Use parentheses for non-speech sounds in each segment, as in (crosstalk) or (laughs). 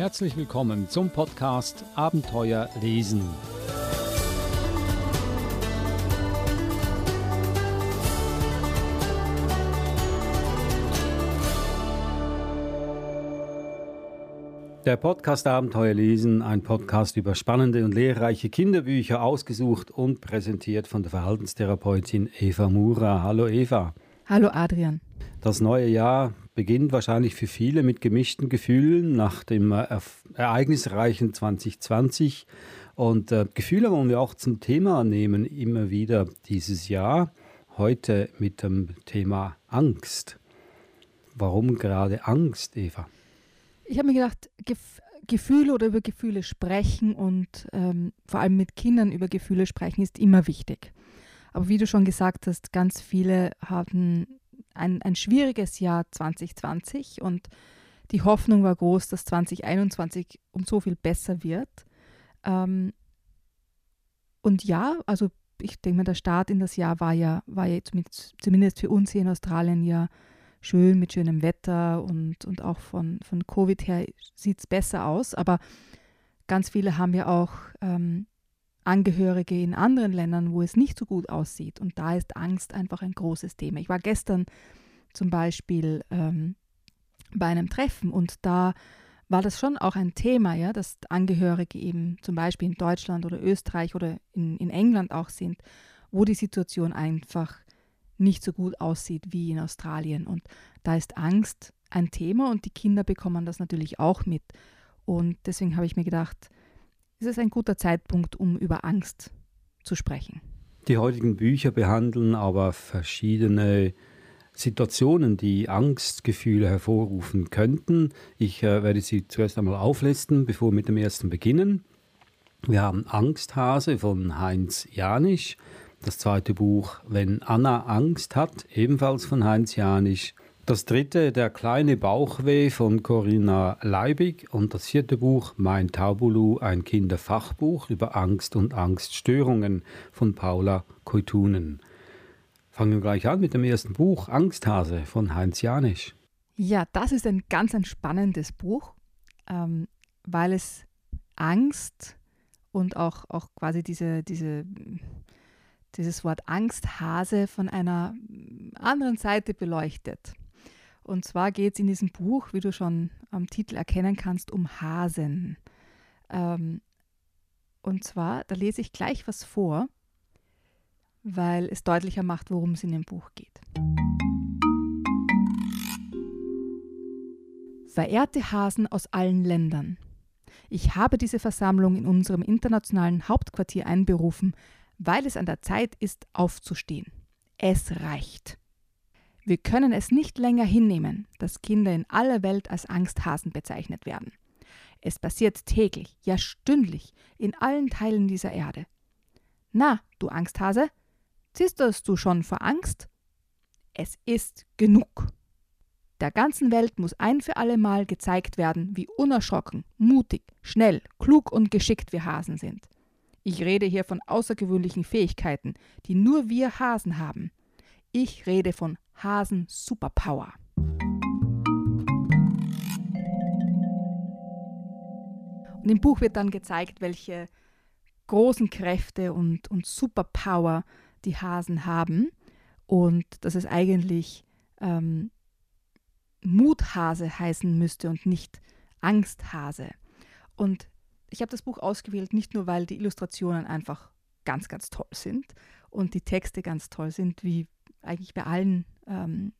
Herzlich willkommen zum Podcast Abenteuer lesen. Der Podcast Abenteuer lesen, ein Podcast über spannende und lehrreiche Kinderbücher, ausgesucht und präsentiert von der Verhaltenstherapeutin Eva Mura. Hallo Eva. Hallo Adrian. Das neue Jahr beginnt wahrscheinlich für viele mit gemischten Gefühlen nach dem ereignisreichen 2020. Und äh, Gefühle wollen wir auch zum Thema nehmen, immer wieder dieses Jahr. Heute mit dem Thema Angst. Warum gerade Angst, Eva? Ich habe mir gedacht, Gef Gefühle oder über Gefühle sprechen und ähm, vor allem mit Kindern über Gefühle sprechen ist immer wichtig. Aber wie du schon gesagt hast, ganz viele hatten ein, ein schwieriges Jahr 2020 und die Hoffnung war groß, dass 2021 um so viel besser wird. Ähm, und ja, also ich denke mal, der Start in das Jahr war ja, war ja zumindest für uns hier in Australien ja schön mit schönem Wetter und, und auch von, von Covid her sieht es besser aus. Aber ganz viele haben ja auch ähm, Angehörige in anderen Ländern, wo es nicht so gut aussieht. Und da ist Angst einfach ein großes Thema. Ich war gestern zum Beispiel ähm, bei einem Treffen und da war das schon auch ein Thema, ja, dass Angehörige eben zum Beispiel in Deutschland oder Österreich oder in, in England auch sind, wo die Situation einfach nicht so gut aussieht wie in Australien. Und da ist Angst ein Thema und die Kinder bekommen das natürlich auch mit. Und deswegen habe ich mir gedacht, ist es ein guter Zeitpunkt, um über Angst zu sprechen. Die heutigen Bücher behandeln aber verschiedene Situationen, die Angstgefühle hervorrufen könnten. Ich äh, werde sie zuerst einmal auflisten, bevor wir mit dem ersten beginnen. Wir haben Angsthase von Heinz Janisch, das zweite Buch Wenn Anna Angst hat, ebenfalls von Heinz Janisch. Das dritte, Der kleine Bauchweh von Corinna Leibig und das vierte Buch, Mein Taubulu, ein Kinderfachbuch über Angst und Angststörungen von Paula Koitunen. Fangen wir gleich an mit dem ersten Buch, Angsthase von Heinz Janisch. Ja, das ist ein ganz ein spannendes Buch, ähm, weil es Angst und auch, auch quasi diese, diese, dieses Wort Angsthase von einer anderen Seite beleuchtet. Und zwar geht es in diesem Buch, wie du schon am Titel erkennen kannst, um Hasen. Ähm, und zwar, da lese ich gleich was vor, weil es deutlicher macht, worum es in dem Buch geht. Verehrte Hasen aus allen Ländern. Ich habe diese Versammlung in unserem internationalen Hauptquartier einberufen, weil es an der Zeit ist, aufzustehen. Es reicht. Wir können es nicht länger hinnehmen, dass Kinder in aller Welt als Angsthasen bezeichnet werden. Es passiert täglich, ja stündlich, in allen Teilen dieser Erde. Na, du Angsthase, zisterst du schon vor Angst? Es ist genug. Der ganzen Welt muss ein für alle Mal gezeigt werden, wie unerschrocken, mutig, schnell, klug und geschickt wir Hasen sind. Ich rede hier von außergewöhnlichen Fähigkeiten, die nur wir Hasen haben. Ich rede von Hasen Superpower. Und im Buch wird dann gezeigt, welche großen Kräfte und, und Superpower die Hasen haben und dass es eigentlich ähm, Muthase heißen müsste und nicht Angsthase. Und ich habe das Buch ausgewählt, nicht nur, weil die Illustrationen einfach ganz, ganz toll sind und die Texte ganz toll sind, wie eigentlich bei allen ähm,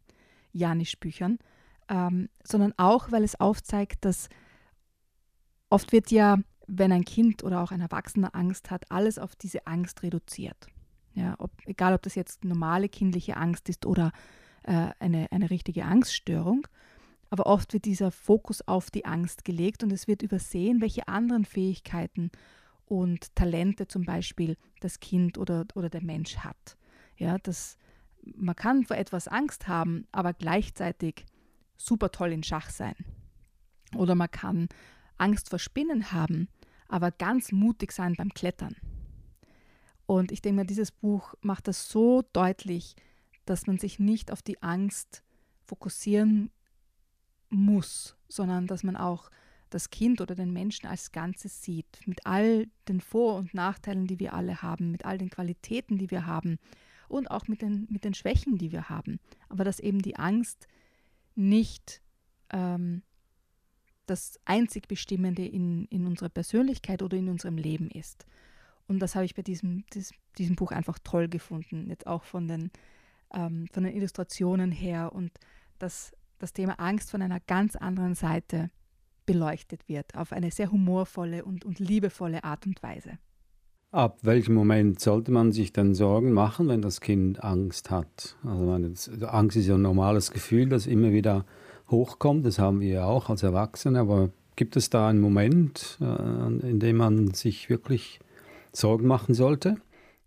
Janisch-Büchern, ähm, sondern auch, weil es aufzeigt, dass oft wird ja, wenn ein Kind oder auch ein Erwachsener Angst hat, alles auf diese Angst reduziert. Ja, ob, egal, ob das jetzt normale kindliche Angst ist oder äh, eine, eine richtige Angststörung. Aber oft wird dieser Fokus auf die Angst gelegt und es wird übersehen, welche anderen Fähigkeiten und Talente zum Beispiel das Kind oder, oder der Mensch hat. Ja, das, man kann vor etwas Angst haben, aber gleichzeitig super toll in Schach sein. Oder man kann Angst vor Spinnen haben, aber ganz mutig sein beim Klettern. Und ich denke mir, dieses Buch macht das so deutlich, dass man sich nicht auf die Angst fokussieren muss, sondern dass man auch das Kind oder den Menschen als Ganzes sieht, mit all den Vor- und Nachteilen, die wir alle haben, mit all den Qualitäten, die wir haben und auch mit den, mit den Schwächen, die wir haben. Aber dass eben die Angst nicht ähm, das einzig Bestimmende in, in unserer Persönlichkeit oder in unserem Leben ist. Und das habe ich bei diesem, dies, diesem Buch einfach toll gefunden, jetzt auch von den, ähm, von den Illustrationen her und dass das Thema Angst von einer ganz anderen Seite beleuchtet wird, auf eine sehr humorvolle und, und liebevolle Art und Weise. Ab welchem Moment sollte man sich dann Sorgen machen, wenn das Kind Angst hat? Also meine, Angst ist ja ein normales Gefühl, das immer wieder hochkommt. Das haben wir ja auch als Erwachsene. Aber gibt es da einen Moment, äh, in dem man sich wirklich Sorgen machen sollte?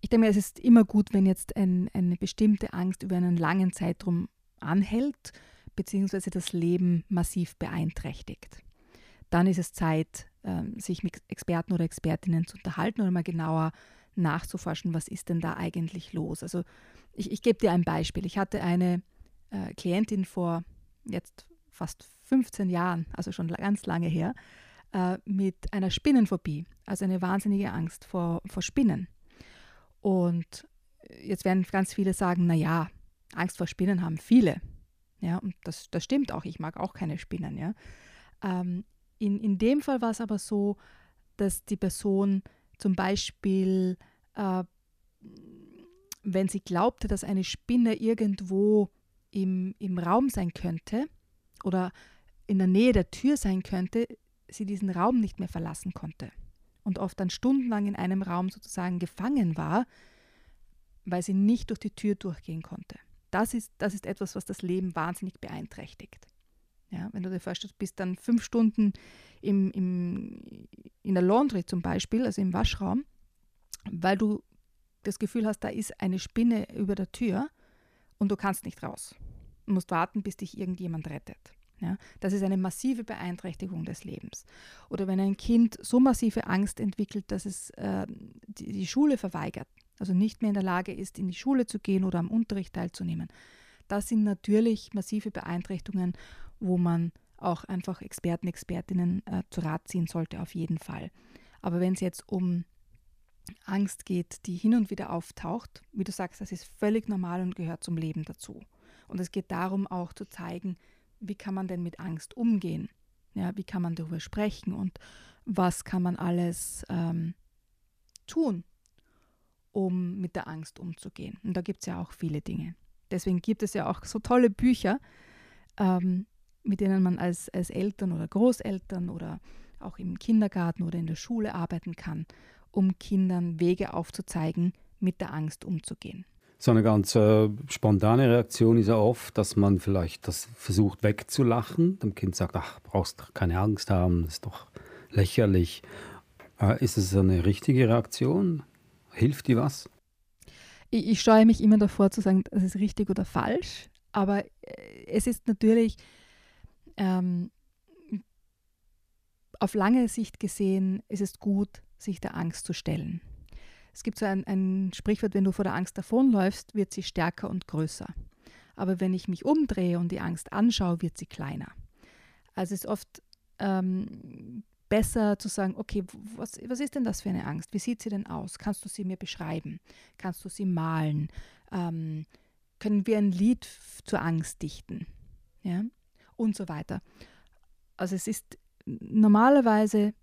Ich denke, es ist immer gut, wenn jetzt ein, eine bestimmte Angst über einen langen Zeitraum anhält, beziehungsweise das Leben massiv beeinträchtigt. Dann ist es Zeit, sich mit Experten oder Expertinnen zu unterhalten oder mal genauer nachzuforschen, was ist denn da eigentlich los. Also ich, ich gebe dir ein Beispiel. Ich hatte eine äh, Klientin vor jetzt fast 15 Jahren, also schon ganz lange her, äh, mit einer Spinnenphobie, also eine wahnsinnige Angst vor, vor Spinnen. Und jetzt werden ganz viele sagen, naja, Angst vor Spinnen haben viele. Ja, und das, das stimmt auch, ich mag auch keine Spinnen. Ja. Ähm, in, in dem Fall war es aber so, dass die Person zum Beispiel, äh, wenn sie glaubte, dass eine Spinne irgendwo im, im Raum sein könnte oder in der Nähe der Tür sein könnte, sie diesen Raum nicht mehr verlassen konnte und oft dann stundenlang in einem Raum sozusagen gefangen war, weil sie nicht durch die Tür durchgehen konnte. Das ist, das ist etwas, was das Leben wahnsinnig beeinträchtigt. Ja, wenn du dir vorstellst, bist dann fünf Stunden im, im, in der Laundry zum Beispiel, also im Waschraum, weil du das Gefühl hast, da ist eine Spinne über der Tür und du kannst nicht raus. Du musst warten, bis dich irgendjemand rettet. Ja, das ist eine massive Beeinträchtigung des Lebens. Oder wenn ein Kind so massive Angst entwickelt, dass es äh, die, die, Schule verweigert, also nicht mehr in der Lage ist, in die Schule zu gehen oder am Unterricht teilzunehmen. Das sind natürlich massive Beeinträchtigungen, wo man auch einfach Experten, Expertinnen äh, zu Rat ziehen sollte, auf jeden Fall. Aber wenn es jetzt um Angst geht, die hin und wieder auftaucht, wie du sagst, das ist völlig normal und gehört zum Leben dazu. Und es geht darum auch zu zeigen, wie kann man denn mit Angst umgehen? Ja, wie kann man darüber sprechen und was kann man alles ähm, tun, um mit der Angst umzugehen? Und da gibt es ja auch viele Dinge. Deswegen gibt es ja auch so tolle Bücher, ähm, mit denen man als, als Eltern oder Großeltern oder auch im Kindergarten oder in der Schule arbeiten kann, um Kindern Wege aufzuzeigen, mit der Angst umzugehen. So eine ganz äh, spontane Reaktion ist ja oft, dass man vielleicht das versucht wegzulachen. Dem Kind sagt, ach, brauchst keine Angst haben, das ist doch lächerlich. Äh, ist es eine richtige Reaktion? Hilft die was? Ich, ich scheue mich immer davor zu sagen, das ist richtig oder falsch. Aber äh, es ist natürlich ähm, auf lange Sicht gesehen, ist es gut, sich der Angst zu stellen. Es gibt so ein, ein Sprichwort, wenn du vor der Angst davonläufst, wird sie stärker und größer. Aber wenn ich mich umdrehe und die Angst anschaue, wird sie kleiner. Also es ist oft ähm, besser zu sagen, okay, was, was ist denn das für eine Angst? Wie sieht sie denn aus? Kannst du sie mir beschreiben? Kannst du sie malen? Ähm, können wir ein Lied zur Angst dichten? Ja? Und so weiter. Also es ist normalerweise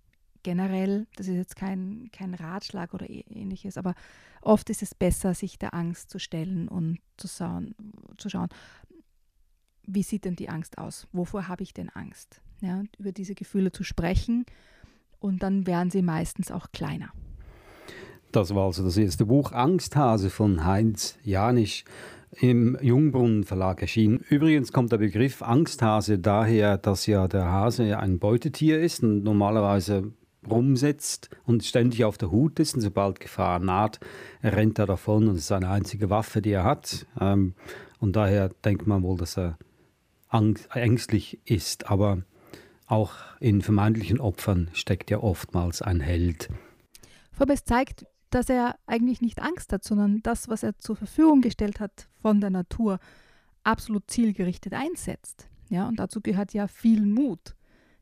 generell, das ist jetzt kein, kein Ratschlag oder ähnliches, aber oft ist es besser, sich der Angst zu stellen und zu schauen, zu schauen wie sieht denn die Angst aus? Wovor habe ich denn Angst? Ja, über diese Gefühle zu sprechen und dann werden sie meistens auch kleiner. Das war also das erste Buch Angsthase von Heinz Janisch im Jungbrunnen Verlag erschienen. Übrigens kommt der Begriff Angsthase daher, dass ja der Hase ein Beutetier ist und normalerweise rumsetzt und ständig auf der Hut ist und sobald Gefahr naht, rennt er davon und ist seine einzige Waffe, die er hat. Ähm, und daher denkt man wohl, dass er ängstlich ist. Aber auch in vermeintlichen Opfern steckt ja oftmals ein Held. Aber es zeigt, dass er eigentlich nicht Angst hat, sondern das, was er zur Verfügung gestellt hat von der Natur, absolut zielgerichtet einsetzt. Ja, und dazu gehört ja viel Mut.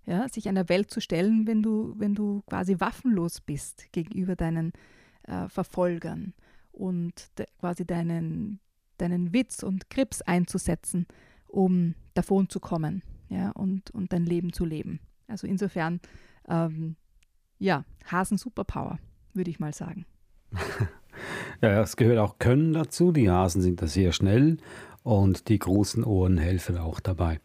ja, sich einer Welt zu stellen, wenn du, wenn du quasi waffenlos bist gegenüber deinen äh, Verfolgern und de, quasi deinen, deinen Witz und Grips einzusetzen, um davon zu kommen ja, und, und dein Leben zu leben. Also insofern, ähm, ja, Hasen Superpower, würde ich mal sagen. (laughs) ja, es gehört auch Können dazu. Die Hasen sind da sehr schnell und die großen Ohren helfen auch dabei.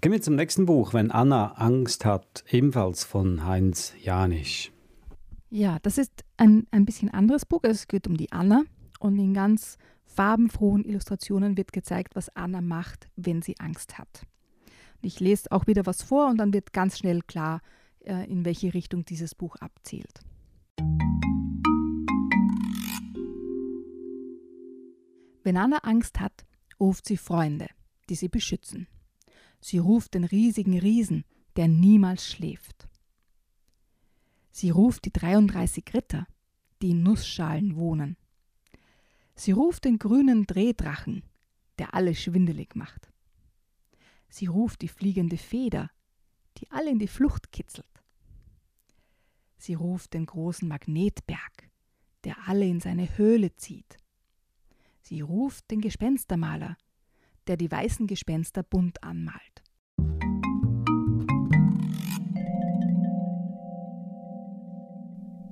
Gehen wir zum nächsten Buch, Wenn Anna Angst hat, ebenfalls von Heinz Janisch. Ja, das ist ein, ein bisschen anderes Buch. Es geht um die Anna und in ganz farbenfrohen Illustrationen wird gezeigt, was Anna macht, wenn sie Angst hat. Ich lese auch wieder was vor und dann wird ganz schnell klar, äh, in welche Richtung dieses Buch abzielt. Wenn Anna Angst hat, ruft sie Freunde, die sie beschützen. Sie ruft den riesigen Riesen, der niemals schläft. Sie ruft die 33 Ritter, die in Nussschalen wohnen. Sie ruft den grünen Drehdrachen, der alle schwindelig macht. Sie ruft die fliegende Feder, die alle in die Flucht kitzelt. Sie ruft den großen Magnetberg, der alle in seine Höhle zieht. Sie ruft den Gespenstermaler, der die weißen Gespenster bunt anmalt.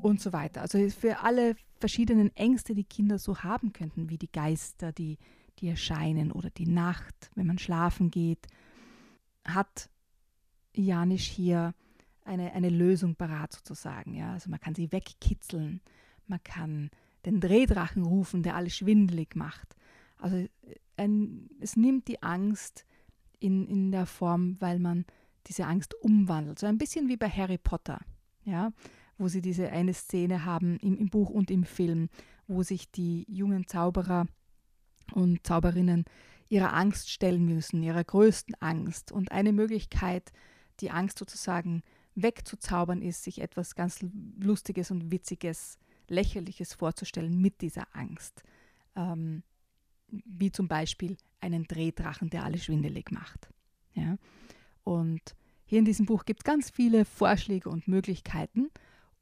Und so weiter. Also für alle verschiedenen Ängste, die Kinder so haben könnten, wie die Geister, die, die erscheinen oder die Nacht, wenn man schlafen geht, hat Janisch hier eine, eine Lösung parat sozusagen. Ja? Also man kann sie wegkitzeln, man kann den Drehdrachen rufen, der alles schwindelig macht. Also ein, es nimmt die Angst in, in der Form, weil man diese Angst umwandelt. So ein bisschen wie bei Harry Potter, ja, wo sie diese eine Szene haben im, im Buch und im Film, wo sich die jungen Zauberer und Zauberinnen ihrer Angst stellen müssen, ihrer größten Angst. Und eine Möglichkeit, die Angst sozusagen wegzuzaubern, ist, sich etwas ganz Lustiges und Witziges, Lächerliches vorzustellen mit dieser Angst. Ähm, wie zum Beispiel einen Drehdrachen, der alle schwindelig macht. Ja? Und hier in diesem Buch gibt es ganz viele Vorschläge und Möglichkeiten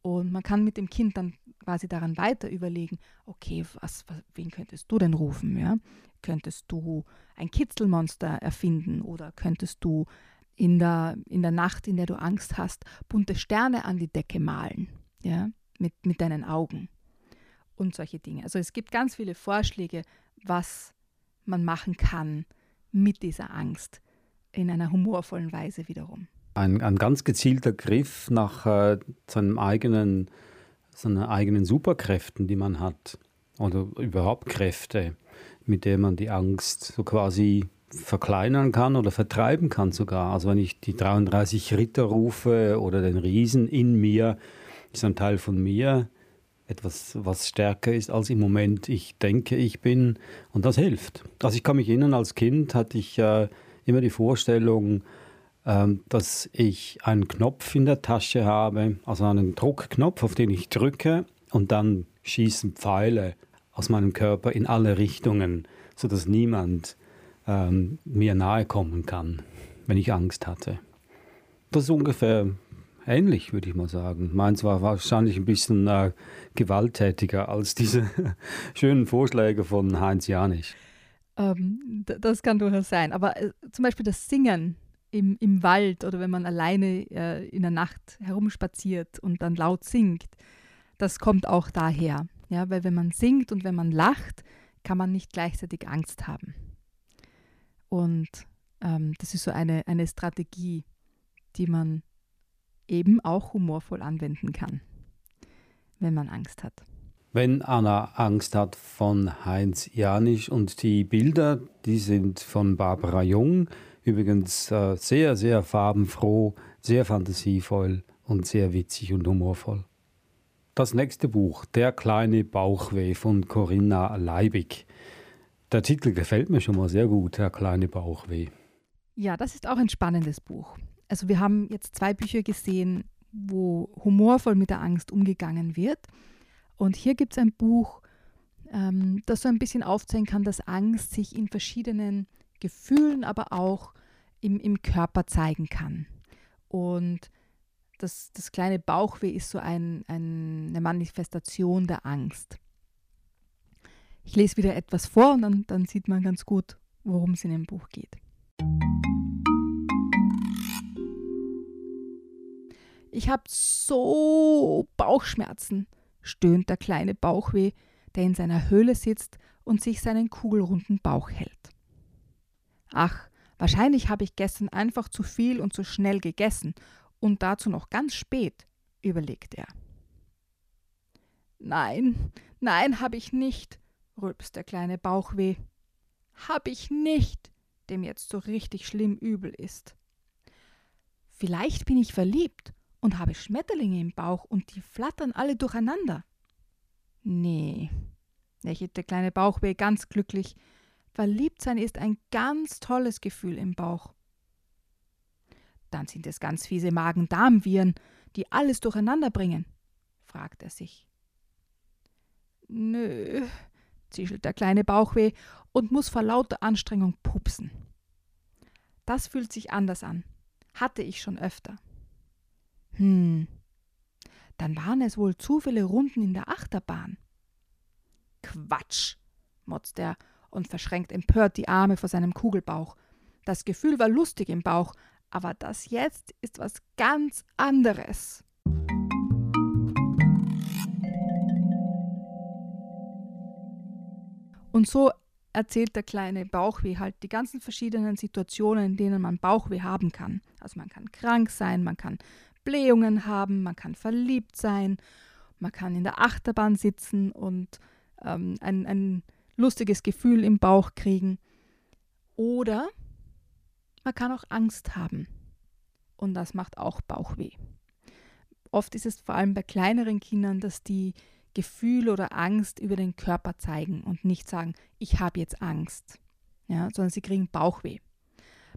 und man kann mit dem Kind dann quasi daran weiter überlegen, okay, was, was, wen könntest du denn rufen? Ja? Könntest du ein Kitzelmonster erfinden oder könntest du in der, in der Nacht, in der du Angst hast, bunte Sterne an die Decke malen, ja? Mit, mit deinen Augen und solche Dinge. Also es gibt ganz viele Vorschläge, was man machen kann mit dieser Angst in einer humorvollen Weise wiederum. Ein, ein ganz gezielter Griff nach äh, seinem eigenen, seinen eigenen Superkräften, die man hat, oder überhaupt Kräfte, mit denen man die Angst so quasi verkleinern kann oder vertreiben kann sogar. Also wenn ich die 33 Ritter rufe oder den Riesen in mir, ist ein Teil von mir, etwas, was stärker ist, als im Moment ich denke, ich bin. Und das hilft. Also ich kann mich erinnern, als Kind hatte ich äh, immer die Vorstellung, ähm, dass ich einen Knopf in der Tasche habe, also einen Druckknopf, auf den ich drücke und dann schießen Pfeile aus meinem Körper in alle Richtungen, sodass niemand ähm, mir nahe kommen kann, wenn ich Angst hatte. Das ist ungefähr ähnlich, würde ich mal sagen. Meins war wahrscheinlich ein bisschen äh, gewalttätiger als diese (laughs) schönen Vorschläge von Heinz Janisch. Ähm, das kann durchaus sein. Aber äh, zum Beispiel das Singen im, im Wald oder wenn man alleine äh, in der Nacht herumspaziert und dann laut singt, das kommt auch daher. Ja, weil wenn man singt und wenn man lacht, kann man nicht gleichzeitig Angst haben. Und ähm, das ist so eine, eine Strategie, die man eben auch humorvoll anwenden kann, wenn man Angst hat. Wenn Anna Angst hat von Heinz Janisch und die Bilder, die sind von Barbara Jung, übrigens äh, sehr, sehr farbenfroh, sehr fantasievoll und sehr witzig und humorvoll. Das nächste Buch, Der kleine Bauchweh von Corinna Leibig. Der Titel gefällt mir schon mal sehr gut, Der kleine Bauchweh. Ja, das ist auch ein spannendes Buch also wir haben jetzt zwei Bücher gesehen, wo humorvoll mit der Angst umgegangen wird. Und hier gibt es ein Buch, ähm, das so ein bisschen aufzeigen kann, dass Angst sich in verschiedenen Gefühlen, aber auch im, im Körper zeigen kann. Und das, das kleine Bauchweh ist so ein, ein, eine Manifestation der Angst. Ich lese wieder etwas vor und dann, dann sieht man ganz gut, worum es in dem Buch geht. Ich habe so Bauchschmerzen, stöhnt der kleine Bauchweh, der in seiner Höhle sitzt und sich seinen kugelrunden Bauch hält. Ach, wahrscheinlich habe ich gestern einfach zu viel und zu schnell gegessen und dazu noch ganz spät, überlegt er. Nein, nein, habe ich nicht, rülpst der kleine Bauchweh. Hab ich nicht, dem jetzt so richtig schlimm übel ist. Vielleicht bin ich verliebt und habe Schmetterlinge im Bauch und die flattern alle durcheinander. Nee, lächelt der kleine Bauchweh ganz glücklich. Verliebtsein ist ein ganz tolles Gefühl im Bauch. Dann sind es ganz fiese Magen-Darm-Viren, die alles durcheinander bringen, fragt er sich. Nö, zischelt der kleine Bauchweh und muss vor lauter Anstrengung pupsen. Das fühlt sich anders an. Hatte ich schon öfter. Hm, dann waren es wohl zu viele Runden in der Achterbahn. Quatsch, motzt er und verschränkt empört die Arme vor seinem Kugelbauch. Das Gefühl war lustig im Bauch, aber das jetzt ist was ganz anderes. Und so erzählt der kleine Bauchweh halt die ganzen verschiedenen Situationen, in denen man Bauchweh haben kann. Also man kann krank sein, man kann Blähungen haben, man kann verliebt sein, man kann in der Achterbahn sitzen und ähm, ein, ein lustiges Gefühl im Bauch kriegen. Oder man kann auch Angst haben. Und das macht auch Bauchweh. Oft ist es vor allem bei kleineren Kindern, dass die Gefühl oder Angst über den Körper zeigen und nicht sagen, ich habe jetzt Angst, ja, sondern sie kriegen Bauchweh.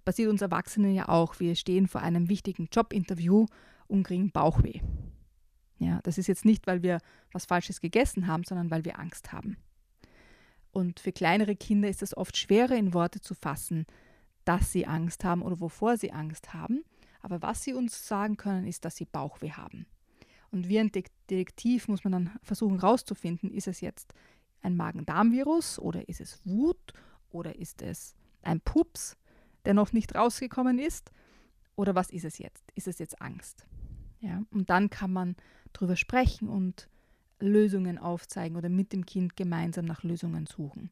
Passiert uns Erwachsenen ja auch. Wir stehen vor einem wichtigen Jobinterview und kriegen Bauchweh. Ja, das ist jetzt nicht, weil wir was Falsches gegessen haben, sondern weil wir Angst haben. Und für kleinere Kinder ist es oft schwerer in Worte zu fassen, dass sie Angst haben oder wovor sie Angst haben. Aber was sie uns sagen können, ist, dass sie Bauchweh haben. Und wie ein Detektiv muss man dann versuchen herauszufinden, ist es jetzt ein Magen-Darm-Virus oder ist es Wut oder ist es ein Pups, der noch nicht rausgekommen ist oder was ist es jetzt? Ist es jetzt Angst? Ja, und dann kann man darüber sprechen und Lösungen aufzeigen oder mit dem Kind gemeinsam nach Lösungen suchen.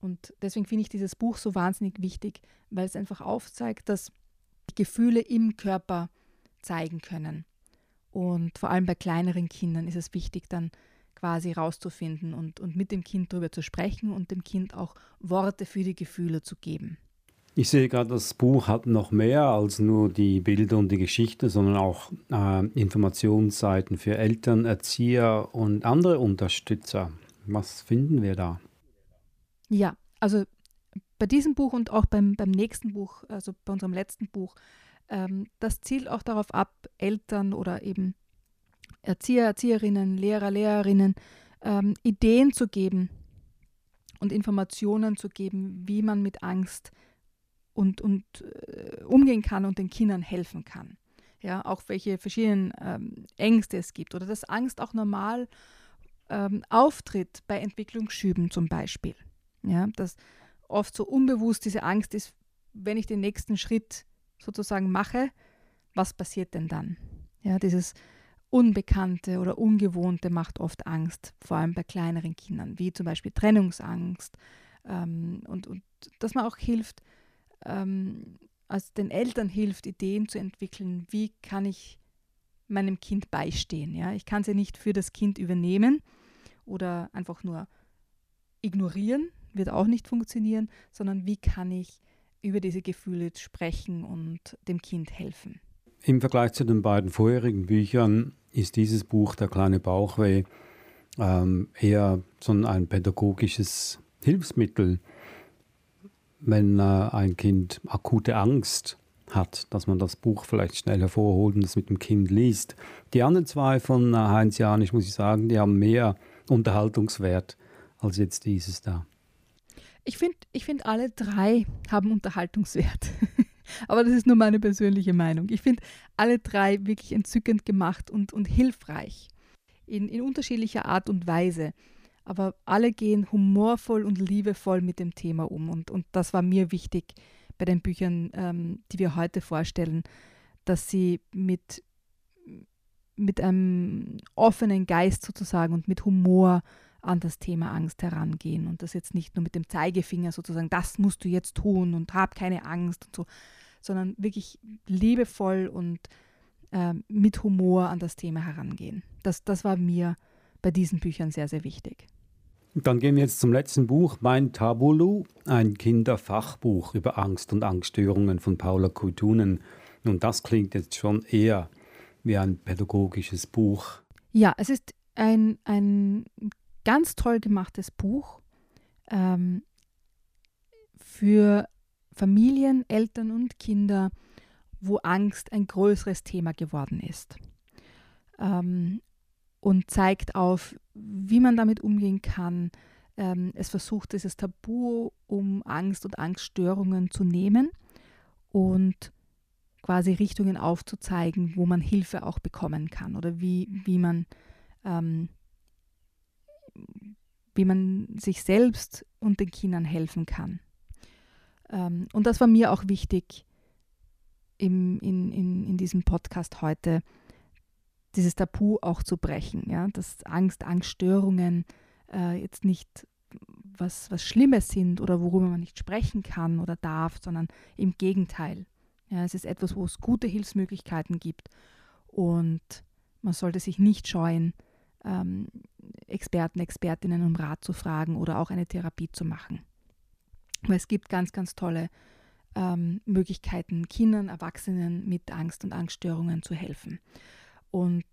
Und deswegen finde ich dieses Buch so wahnsinnig wichtig, weil es einfach aufzeigt, dass Gefühle im Körper zeigen können. Und vor allem bei kleineren Kindern ist es wichtig, dann quasi rauszufinden und, und mit dem Kind darüber zu sprechen und dem Kind auch Worte für die Gefühle zu geben. Ich sehe gerade, das Buch hat noch mehr als nur die Bilder und die Geschichte, sondern auch äh, Informationsseiten für Eltern, Erzieher und andere Unterstützer. Was finden wir da? Ja, also bei diesem Buch und auch beim, beim nächsten Buch, also bei unserem letzten Buch, ähm, das zielt auch darauf ab, Eltern oder eben Erzieher, Erzieherinnen, Lehrer, Lehrerinnen ähm, Ideen zu geben und Informationen zu geben, wie man mit Angst und, und äh, umgehen kann und den Kindern helfen kann. Ja, auch welche verschiedenen ähm, Ängste es gibt oder dass Angst auch normal ähm, auftritt bei Entwicklungsschüben zum Beispiel. Ja, dass oft so unbewusst diese Angst ist, wenn ich den nächsten Schritt sozusagen mache, was passiert denn dann? Ja, dieses Unbekannte oder Ungewohnte macht oft Angst, vor allem bei kleineren Kindern, wie zum Beispiel Trennungsangst. Ähm, und, und dass man auch hilft, ähm, also den Eltern hilft, Ideen zu entwickeln, wie kann ich meinem Kind beistehen. Ja? Ich kann sie nicht für das Kind übernehmen oder einfach nur ignorieren, wird auch nicht funktionieren, sondern wie kann ich über diese Gefühle sprechen und dem Kind helfen. Im Vergleich zu den beiden vorherigen Büchern ist dieses Buch Der kleine Bauchweh ähm, eher so ein pädagogisches Hilfsmittel, wenn äh, ein Kind akute Angst hat, dass man das Buch vielleicht schnell hervorholt und es mit dem Kind liest. Die anderen zwei von äh, Heinz Janisch, muss ich sagen, die haben mehr Unterhaltungswert als jetzt dieses da. Ich finde, ich find, alle drei haben Unterhaltungswert. (laughs) Aber das ist nur meine persönliche Meinung. Ich finde alle drei wirklich entzückend gemacht und, und hilfreich. In, in unterschiedlicher Art und Weise. Aber alle gehen humorvoll und liebevoll mit dem Thema um. Und, und das war mir wichtig bei den Büchern, ähm, die wir heute vorstellen, dass sie mit, mit einem offenen Geist sozusagen und mit Humor an das Thema Angst herangehen und das jetzt nicht nur mit dem Zeigefinger sozusagen, das musst du jetzt tun und hab keine Angst und so, sondern wirklich liebevoll und äh, mit Humor an das Thema herangehen. Das, das war mir bei diesen Büchern sehr, sehr wichtig. Dann gehen wir jetzt zum letzten Buch, Mein Tabulu, ein Kinderfachbuch über Angst und Angststörungen von Paula Kutunen. Und das klingt jetzt schon eher wie ein pädagogisches Buch. Ja, es ist ein, ein ganz toll gemachtes Buch ähm, für Familien, Eltern und Kinder, wo Angst ein größeres Thema geworden ist. Ähm, und zeigt auf, wie man damit umgehen kann. Ähm, es versucht, dieses Tabu um Angst und Angststörungen zu nehmen und quasi Richtungen aufzuzeigen, wo man Hilfe auch bekommen kann oder wie, wie man ähm, wie man sich selbst und den Kindern helfen kann. Ähm, und das war mir auch wichtig im, in, in, in diesem Podcast heute, dieses Tabu auch zu brechen. Ja? Dass Angst, Angststörungen äh, jetzt nicht was, was Schlimmes sind oder worüber man nicht sprechen kann oder darf, sondern im Gegenteil. Ja, es ist etwas, wo es gute Hilfsmöglichkeiten gibt und man sollte sich nicht scheuen, ähm, Experten, Expertinnen um Rat zu fragen oder auch eine Therapie zu machen. Weil es gibt ganz, ganz tolle ähm, Möglichkeiten, Kindern, Erwachsenen mit Angst und Angststörungen zu helfen. Und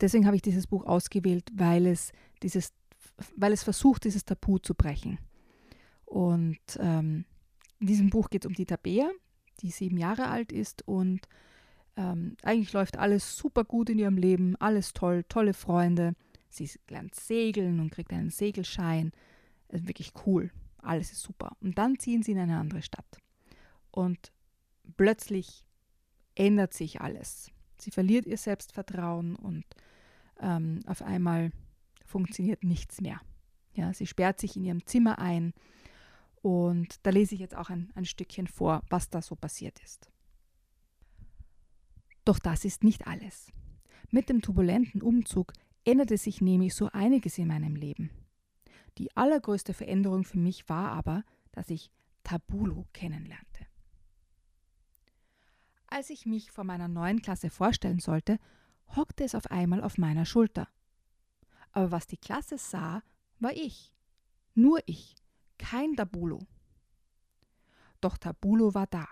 deswegen habe ich dieses Buch ausgewählt, weil es, dieses, weil es versucht, dieses Tabu zu brechen. Und ähm, in diesem Buch geht es um die Tabea, die sieben Jahre alt ist und ähm, eigentlich läuft alles super gut in ihrem Leben, alles toll, tolle Freunde. Sie lernt segeln und kriegt einen Segelschein. ist wirklich cool. Alles ist super. Und dann ziehen sie in eine andere Stadt. Und plötzlich ändert sich alles. Sie verliert ihr Selbstvertrauen und ähm, auf einmal funktioniert nichts mehr. Ja, sie sperrt sich in ihrem Zimmer ein und da lese ich jetzt auch ein, ein Stückchen vor, was da so passiert ist. Doch das ist nicht alles. Mit dem turbulenten Umzug änderte sich nämlich so einiges in meinem Leben. Die allergrößte Veränderung für mich war aber, dass ich Tabulo kennenlernte. Als ich mich vor meiner neuen Klasse vorstellen sollte, hockte es auf einmal auf meiner Schulter. Aber was die Klasse sah, war ich. Nur ich, kein Tabulo. Doch Tabulo war da.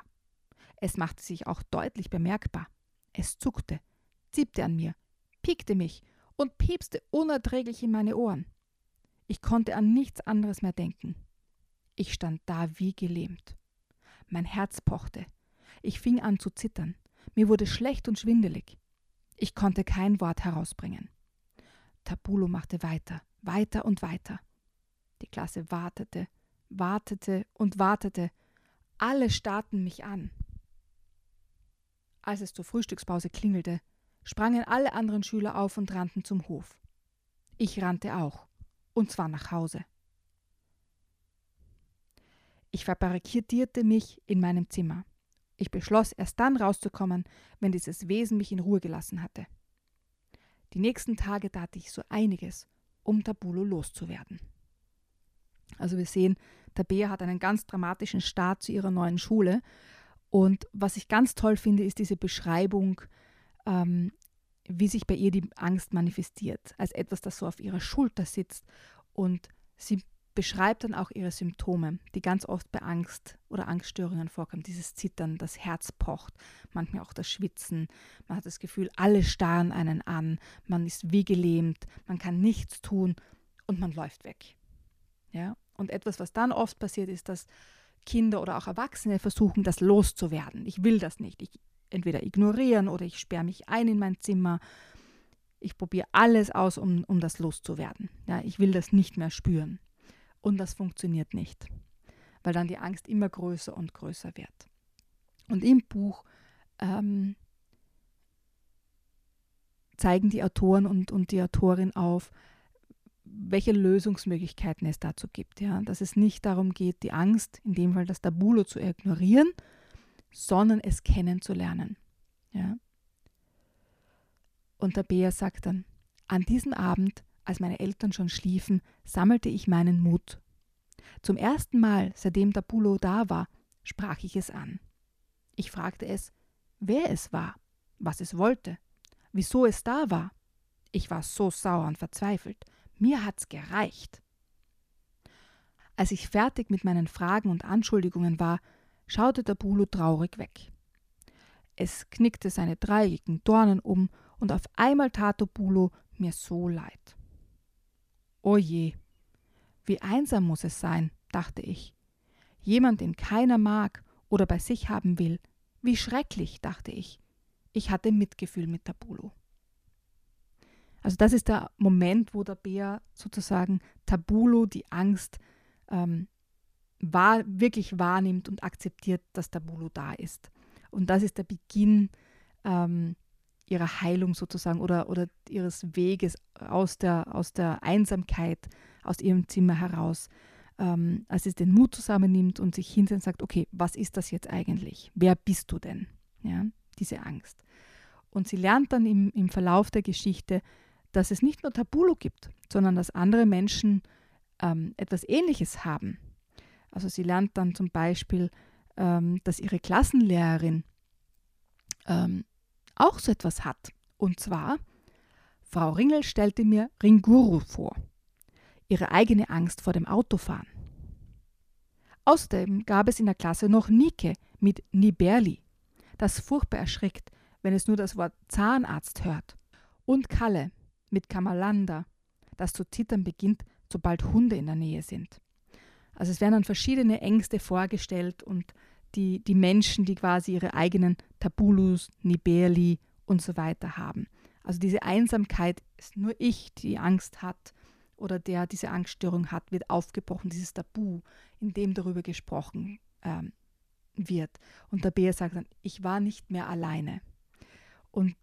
Es machte sich auch deutlich bemerkbar. Es zuckte, zippte an mir, piekte mich und piepste unerträglich in meine Ohren. Ich konnte an nichts anderes mehr denken. Ich stand da wie gelähmt. Mein Herz pochte. Ich fing an zu zittern. Mir wurde schlecht und schwindelig. Ich konnte kein Wort herausbringen. Tabulo machte weiter, weiter und weiter. Die Klasse wartete, wartete und wartete. Alle starrten mich an. Als es zur Frühstückspause klingelte, sprangen alle anderen Schüler auf und rannten zum Hof. Ich rannte auch, und zwar nach Hause. Ich verbarrikadierte mich in meinem Zimmer. Ich beschloss, erst dann rauszukommen, wenn dieses Wesen mich in Ruhe gelassen hatte. Die nächsten Tage tat ich so einiges, um Tabulo loszuwerden. Also wir sehen, Tabea hat einen ganz dramatischen Start zu ihrer neuen Schule. Und was ich ganz toll finde, ist diese Beschreibung ähm, wie sich bei ihr die Angst manifestiert, als etwas, das so auf ihrer Schulter sitzt. Und sie beschreibt dann auch ihre Symptome, die ganz oft bei Angst oder Angststörungen vorkommen. Dieses Zittern, das Herz pocht, manchmal auch das Schwitzen. Man hat das Gefühl, alle starren einen an, man ist wie gelähmt, man kann nichts tun und man läuft weg. Ja? Und etwas, was dann oft passiert, ist, dass Kinder oder auch Erwachsene versuchen, das loszuwerden. Ich will das nicht. Ich entweder ignorieren oder ich sperre mich ein in mein Zimmer. Ich probiere alles aus, um, um das loszuwerden. Ja, ich will das nicht mehr spüren. Und das funktioniert nicht, weil dann die Angst immer größer und größer wird. Und im Buch ähm, zeigen die Autoren und, und die Autorin auf, welche Lösungsmöglichkeiten es dazu gibt. Ja? Dass es nicht darum geht, die Angst, in dem Fall das Tabulo, zu ignorieren, sondern es kennenzulernen. Ja? Und der Bär sagt dann, an diesem Abend, als meine Eltern schon schliefen, sammelte ich meinen Mut. Zum ersten Mal, seitdem Tabulo da war, sprach ich es an. Ich fragte es, wer es war, was es wollte, wieso es da war. Ich war so sauer und verzweifelt. Mir hat's gereicht. Als ich fertig mit meinen Fragen und Anschuldigungen war, schaute der Bulu traurig weg. Es knickte seine dreieckigen Dornen um und auf einmal tat der Bulu mir so leid. O je, wie einsam muss es sein, dachte ich. Jemand, den keiner mag oder bei sich haben will. Wie schrecklich, dachte ich. Ich hatte Mitgefühl mit der Bulu. Also das ist der Moment, wo der Bär sozusagen Tabulo, die Angst, ähm, wahr, wirklich wahrnimmt und akzeptiert, dass Tabulo da ist. Und das ist der Beginn ähm, ihrer Heilung sozusagen oder, oder ihres Weges aus der, aus der Einsamkeit, aus ihrem Zimmer heraus, ähm, als sie den Mut zusammennimmt und sich hinsetzt und sagt, okay, was ist das jetzt eigentlich? Wer bist du denn? Ja, diese Angst. Und sie lernt dann im, im Verlauf der Geschichte, dass es nicht nur Tabulo gibt, sondern dass andere Menschen ähm, etwas Ähnliches haben. Also sie lernt dann zum Beispiel, ähm, dass ihre Klassenlehrerin ähm, auch so etwas hat. Und zwar, Frau Ringel stellte mir Ringuru vor, ihre eigene Angst vor dem Autofahren. Außerdem gab es in der Klasse noch Nike mit Niberli, das furchtbar erschrickt, wenn es nur das Wort Zahnarzt hört, und Kalle mit Kamalanda, das zu zittern beginnt, sobald Hunde in der Nähe sind. Also es werden dann verschiedene Ängste vorgestellt und die, die Menschen, die quasi ihre eigenen Tabulus, Nibeli und so weiter haben. Also diese Einsamkeit ist nur ich, die Angst hat oder der diese Angststörung hat, wird aufgebrochen, dieses Tabu, in dem darüber gesprochen ähm, wird. Und der Bär sagt dann, ich war nicht mehr alleine. Und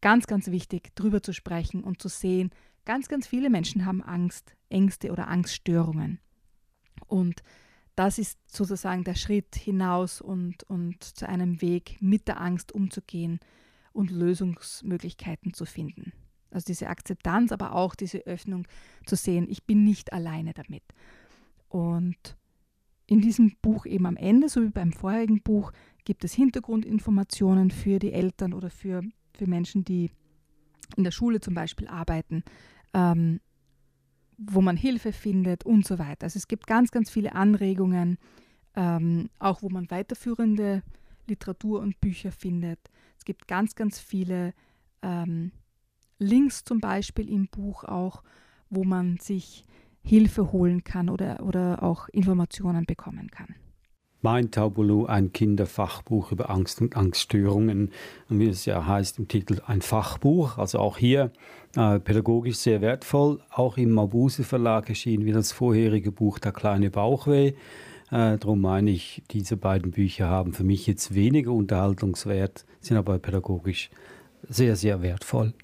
ganz, ganz wichtig, darüber zu sprechen und zu sehen, ganz, ganz viele Menschen haben Angst, Ängste oder Angststörungen. Und das ist sozusagen der Schritt hinaus und, und zu einem Weg, mit der Angst umzugehen und Lösungsmöglichkeiten zu finden. Also diese Akzeptanz, aber auch diese Öffnung zu sehen, ich bin nicht alleine damit. Und in diesem Buch eben am Ende, so wie beim vorherigen Buch, gibt es Hintergrundinformationen für die Eltern oder für für Menschen, die in der Schule zum Beispiel arbeiten, ähm, wo man Hilfe findet und so weiter. Also es gibt ganz, ganz viele Anregungen, ähm, auch wo man weiterführende Literatur und Bücher findet. Es gibt ganz, ganz viele ähm, Links zum Beispiel im Buch auch, wo man sich Hilfe holen kann oder, oder auch Informationen bekommen kann. Mein Taubulu, ein Kinderfachbuch über Angst und Angststörungen. Und wie es ja heißt im Titel, ein Fachbuch. Also auch hier äh, pädagogisch sehr wertvoll. Auch im Mabuse Verlag erschien wie das vorherige Buch Der kleine Bauchweh. Äh, darum meine ich, diese beiden Bücher haben für mich jetzt weniger Unterhaltungswert, sind aber pädagogisch sehr, sehr wertvoll.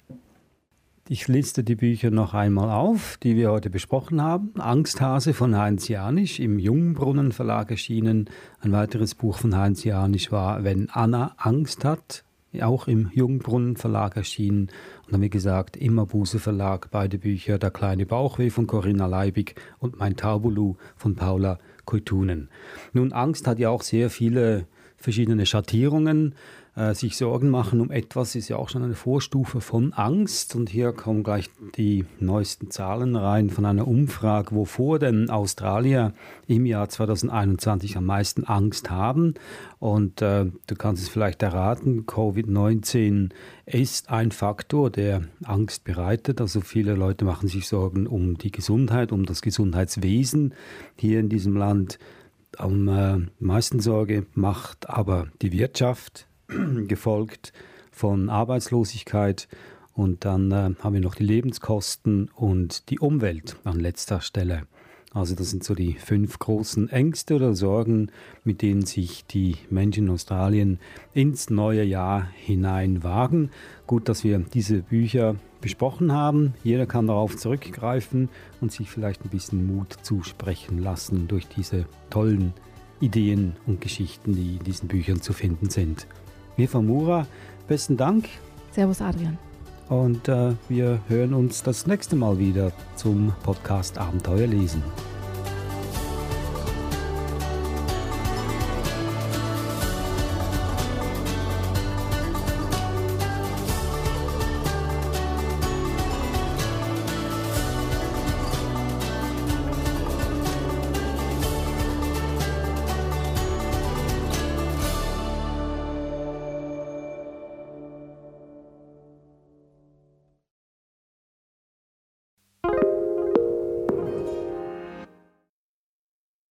Ich liste die Bücher noch einmal auf, die wir heute besprochen haben. Angsthase von Heinz Janisch, im Jungbrunnen Verlag erschienen. Ein weiteres Buch von Heinz Janisch war Wenn Anna Angst hat, auch im Jungbrunnen Verlag erschienen. Und dann, wie gesagt, im Mabuse Verlag beide Bücher Der kleine Bauchweh von Corinna Leibig und Mein Taubulu von Paula Koitunen. Nun, Angst hat ja auch sehr viele verschiedene Schattierungen. Äh, sich Sorgen machen um etwas ist ja auch schon eine Vorstufe von Angst. Und hier kommen gleich die neuesten Zahlen rein von einer Umfrage, wovor denn Australier im Jahr 2021 am meisten Angst haben. Und äh, du kannst es vielleicht erraten, Covid-19 ist ein Faktor, der Angst bereitet. Also viele Leute machen sich Sorgen um die Gesundheit, um das Gesundheitswesen hier in diesem Land. Am äh, meisten Sorge macht aber die Wirtschaft, (clears throat) gefolgt von Arbeitslosigkeit und dann äh, haben wir noch die Lebenskosten und die Umwelt an letzter Stelle. Also das sind so die fünf großen Ängste oder Sorgen, mit denen sich die Menschen in Australien ins neue Jahr hinein wagen. Gut, dass wir diese Bücher besprochen haben. Jeder kann darauf zurückgreifen und sich vielleicht ein bisschen Mut zusprechen lassen durch diese tollen Ideen und Geschichten, die in diesen Büchern zu finden sind. Eva Mura, besten Dank. Servus Adrian. Und äh, wir hören uns das nächste Mal wieder zum Podcast Abenteuer lesen.